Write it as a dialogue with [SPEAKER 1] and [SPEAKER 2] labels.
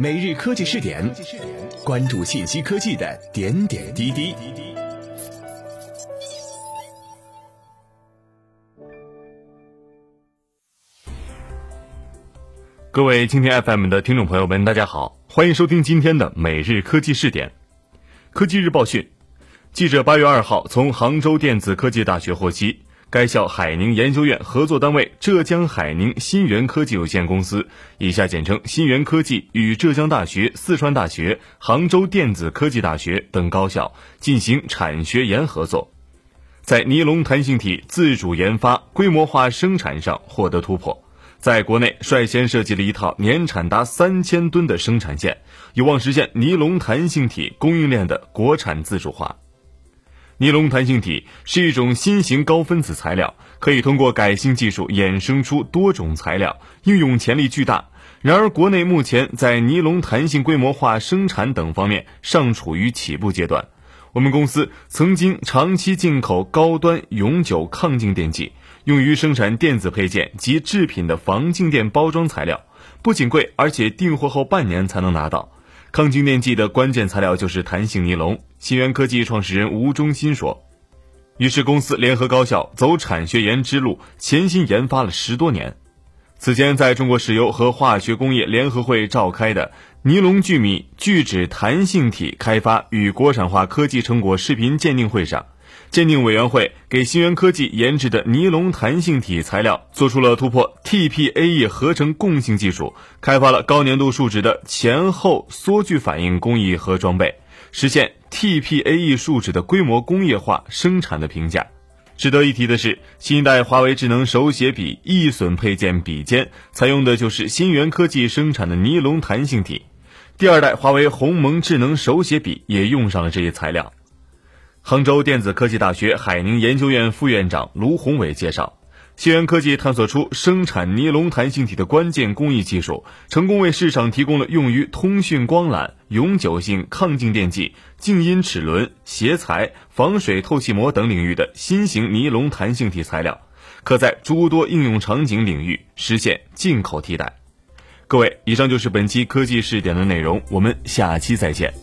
[SPEAKER 1] 每日科技试点，关注信息科技的点点滴滴。
[SPEAKER 2] 各位蜻蜓 FM 的听众朋友们，大家好，欢迎收听今天的每日科技试点。科技日报讯，记者八月二号从杭州电子科技大学获悉。该校海宁研究院合作单位浙江海宁新源科技有限公司（以下简称新源科技）与浙江大学、四川大学、杭州电子科技大学等高校进行产学研合作，在尼龙弹性体自主研发、规模化生产上获得突破，在国内率先设计了一套年产达三千吨的生产线，有望实现尼龙弹性体供应链的国产自主化。尼龙弹性体是一种新型高分子材料，可以通过改性技术衍生出多种材料，应用潜力巨大。然而，国内目前在尼龙弹性规模化生产等方面尚处于起步阶段。我们公司曾经长期进口高端永久抗静电剂，用于生产电子配件及制品的防静电包装材料，不仅贵，而且订货后半年才能拿到。抗静电剂的关键材料就是弹性尼龙。新源科技创始人吴忠新说：“于是公司联合高校走产学研之路，潜心研发了十多年。此前，在中国石油和化学工业联合会召开的尼龙聚米聚酯弹性体开发与国产化科技成果视频鉴定会上。”鉴定委员会给新源科技研制的尼龙弹性体材料做出了突破，TPAE 合成共性技术开发了高粘度树脂的前后缩聚反应工艺和装备，实现 TPAE 树脂的规模工业化生产的评价。值得一提的是，新一代华为智能手写笔易损配件笔尖采用的就是新源科技生产的尼龙弹性体，第二代华为鸿蒙智能手写笔也用上了这一材料。杭州电子科技大学海宁研究院副院长卢宏伟介绍，新源科技探索出生产尼龙弹性体的关键工艺技术，成功为市场提供了用于通讯光缆、永久性抗静电剂、静音齿轮、鞋材、防水透气膜等领域的新型尼龙弹性体材料，可在诸多应用场景领域实现进口替代。各位，以上就是本期科技试点的内容，我们下期再见。